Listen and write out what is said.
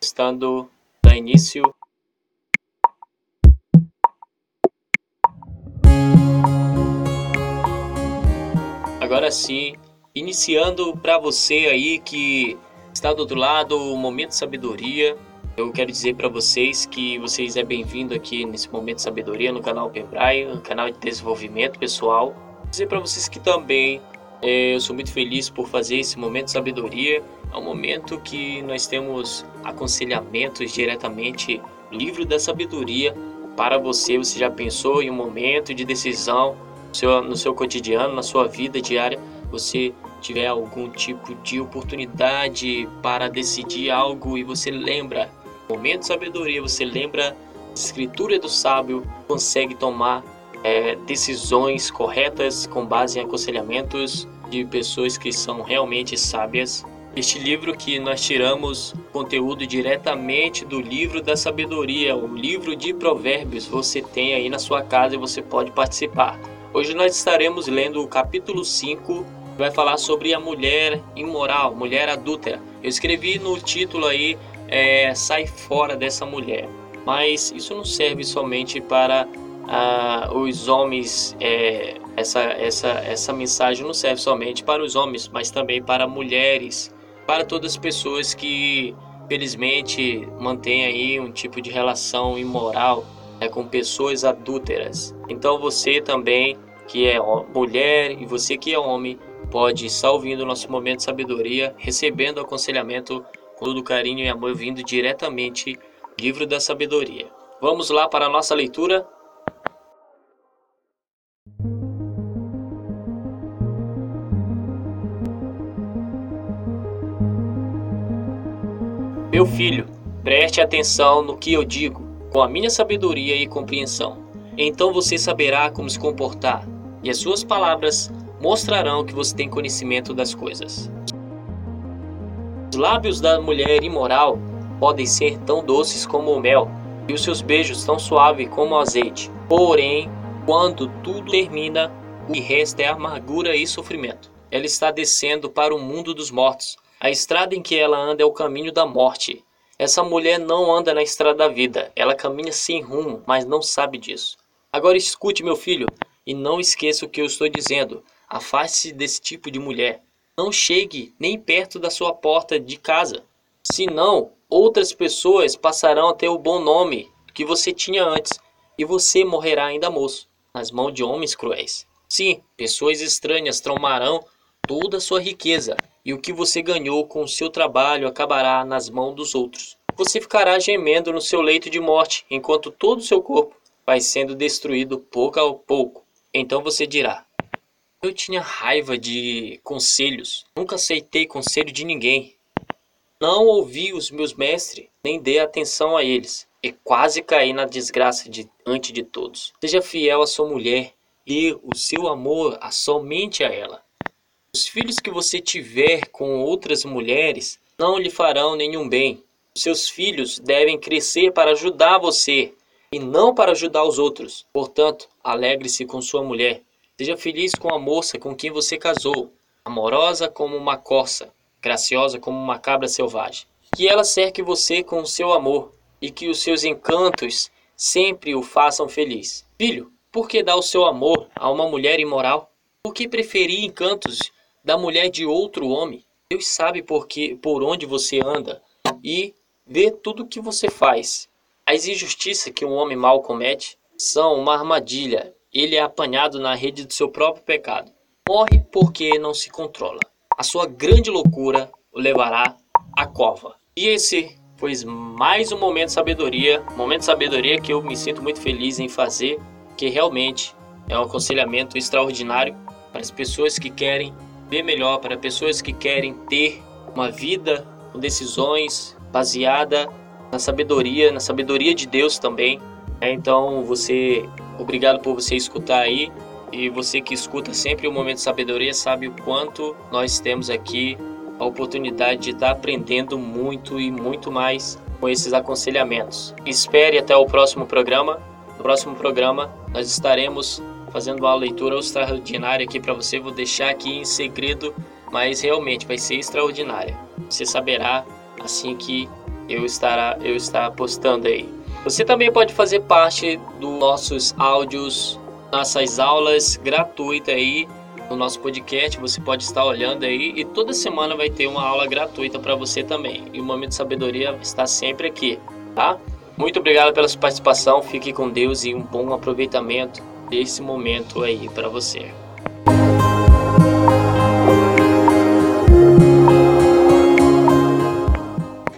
estando da início. Agora sim, iniciando para você aí que está do outro lado, o Momento Sabedoria. Eu quero dizer para vocês que vocês é bem-vindo aqui nesse Momento Sabedoria no canal Pembraio, um canal de desenvolvimento pessoal. Dizer para vocês que também eu sou muito feliz por fazer esse Momento Sabedoria. É um momento que nós temos aconselhamentos diretamente livro da sabedoria para você. Você já pensou em um momento de decisão no seu, no seu cotidiano, na sua vida diária? Você tiver algum tipo de oportunidade para decidir algo e você lembra momento de sabedoria, você lembra escritura do sábio, consegue tomar é, decisões corretas com base em aconselhamentos de pessoas que são realmente sábias. Este livro que nós tiramos conteúdo diretamente do livro da sabedoria, o livro de Provérbios, você tem aí na sua casa e você pode participar. Hoje nós estaremos lendo o capítulo 5, que vai falar sobre a mulher imoral, mulher adúltera. Eu escrevi no título aí é, sai fora dessa mulher. Mas isso não serve somente para ah, os homens. É, essa, essa, essa mensagem não serve somente para os homens, mas também para mulheres, para todas as pessoas que felizmente mantêm aí um tipo de relação imoral né, com pessoas adúlteras. Então você também que é mulher e você que é homem pode estar ouvindo o nosso momento de sabedoria, recebendo aconselhamento com todo carinho e amor vindo diretamente do livro da sabedoria. Vamos lá para a nossa leitura? Meu filho, preste atenção no que eu digo, com a minha sabedoria e compreensão. Então você saberá como se comportar, e as suas palavras mostrarão que você tem conhecimento das coisas. Os lábios da mulher imoral podem ser tão doces como o mel, e os seus beijos tão suaves como o azeite. Porém, quando tudo termina, o que resta é amargura e sofrimento. Ela está descendo para o mundo dos mortos. A estrada em que ela anda é o caminho da morte. Essa mulher não anda na estrada da vida, ela caminha sem rumo, mas não sabe disso. Agora escute, meu filho, e não esqueça o que eu estou dizendo. Afaste-se desse tipo de mulher. Não chegue nem perto da sua porta de casa, senão outras pessoas passarão a ter o bom nome que você tinha antes e você morrerá ainda moço, nas mãos de homens cruéis. Sim, pessoas estranhas tomarão toda a sua riqueza e o que você ganhou com o seu trabalho acabará nas mãos dos outros. Você ficará gemendo no seu leito de morte enquanto todo o seu corpo vai sendo destruído pouco a pouco. Então você dirá: eu tinha raiva de conselhos. Nunca aceitei conselho de ninguém. Não ouvi os meus mestres, nem dei atenção a eles. E quase caí na desgraça diante de todos. Seja fiel à sua mulher e o seu amor a somente a ela. Os filhos que você tiver com outras mulheres não lhe farão nenhum bem. Seus filhos devem crescer para ajudar você e não para ajudar os outros. Portanto, alegre-se com sua mulher Seja feliz com a moça com quem você casou, amorosa como uma corça, graciosa como uma cabra selvagem. Que ela cerque você com o seu amor e que os seus encantos sempre o façam feliz. Filho, por que dar o seu amor a uma mulher imoral? Por que preferir encantos da mulher de outro homem? Deus sabe por, que, por onde você anda e vê tudo o que você faz. As injustiças que um homem mau comete são uma armadilha ele é apanhado na rede do seu próprio pecado. Morre porque não se controla. A sua grande loucura o levará à cova. E esse foi mais um momento de sabedoria, momento de sabedoria que eu me sinto muito feliz em fazer, que realmente é um aconselhamento extraordinário para as pessoas que querem ver melhor, para pessoas que querem ter uma vida com decisões baseada na sabedoria, na sabedoria de Deus também. É, então você Obrigado por você escutar aí. E você que escuta sempre o Momento de Sabedoria sabe o quanto nós temos aqui a oportunidade de estar aprendendo muito e muito mais com esses aconselhamentos. Espere até o próximo programa. No próximo programa nós estaremos fazendo uma leitura extraordinária aqui para você. Vou deixar aqui em segredo, mas realmente vai ser extraordinária. Você saberá assim que eu estar eu estar postando aí. Você também pode fazer parte dos nossos áudios, nossas aulas gratuitas aí no nosso podcast. Você pode estar olhando aí e toda semana vai ter uma aula gratuita para você também. E o Momento de Sabedoria está sempre aqui, tá? Muito obrigado pela sua participação. Fique com Deus e um bom aproveitamento desse momento aí para você.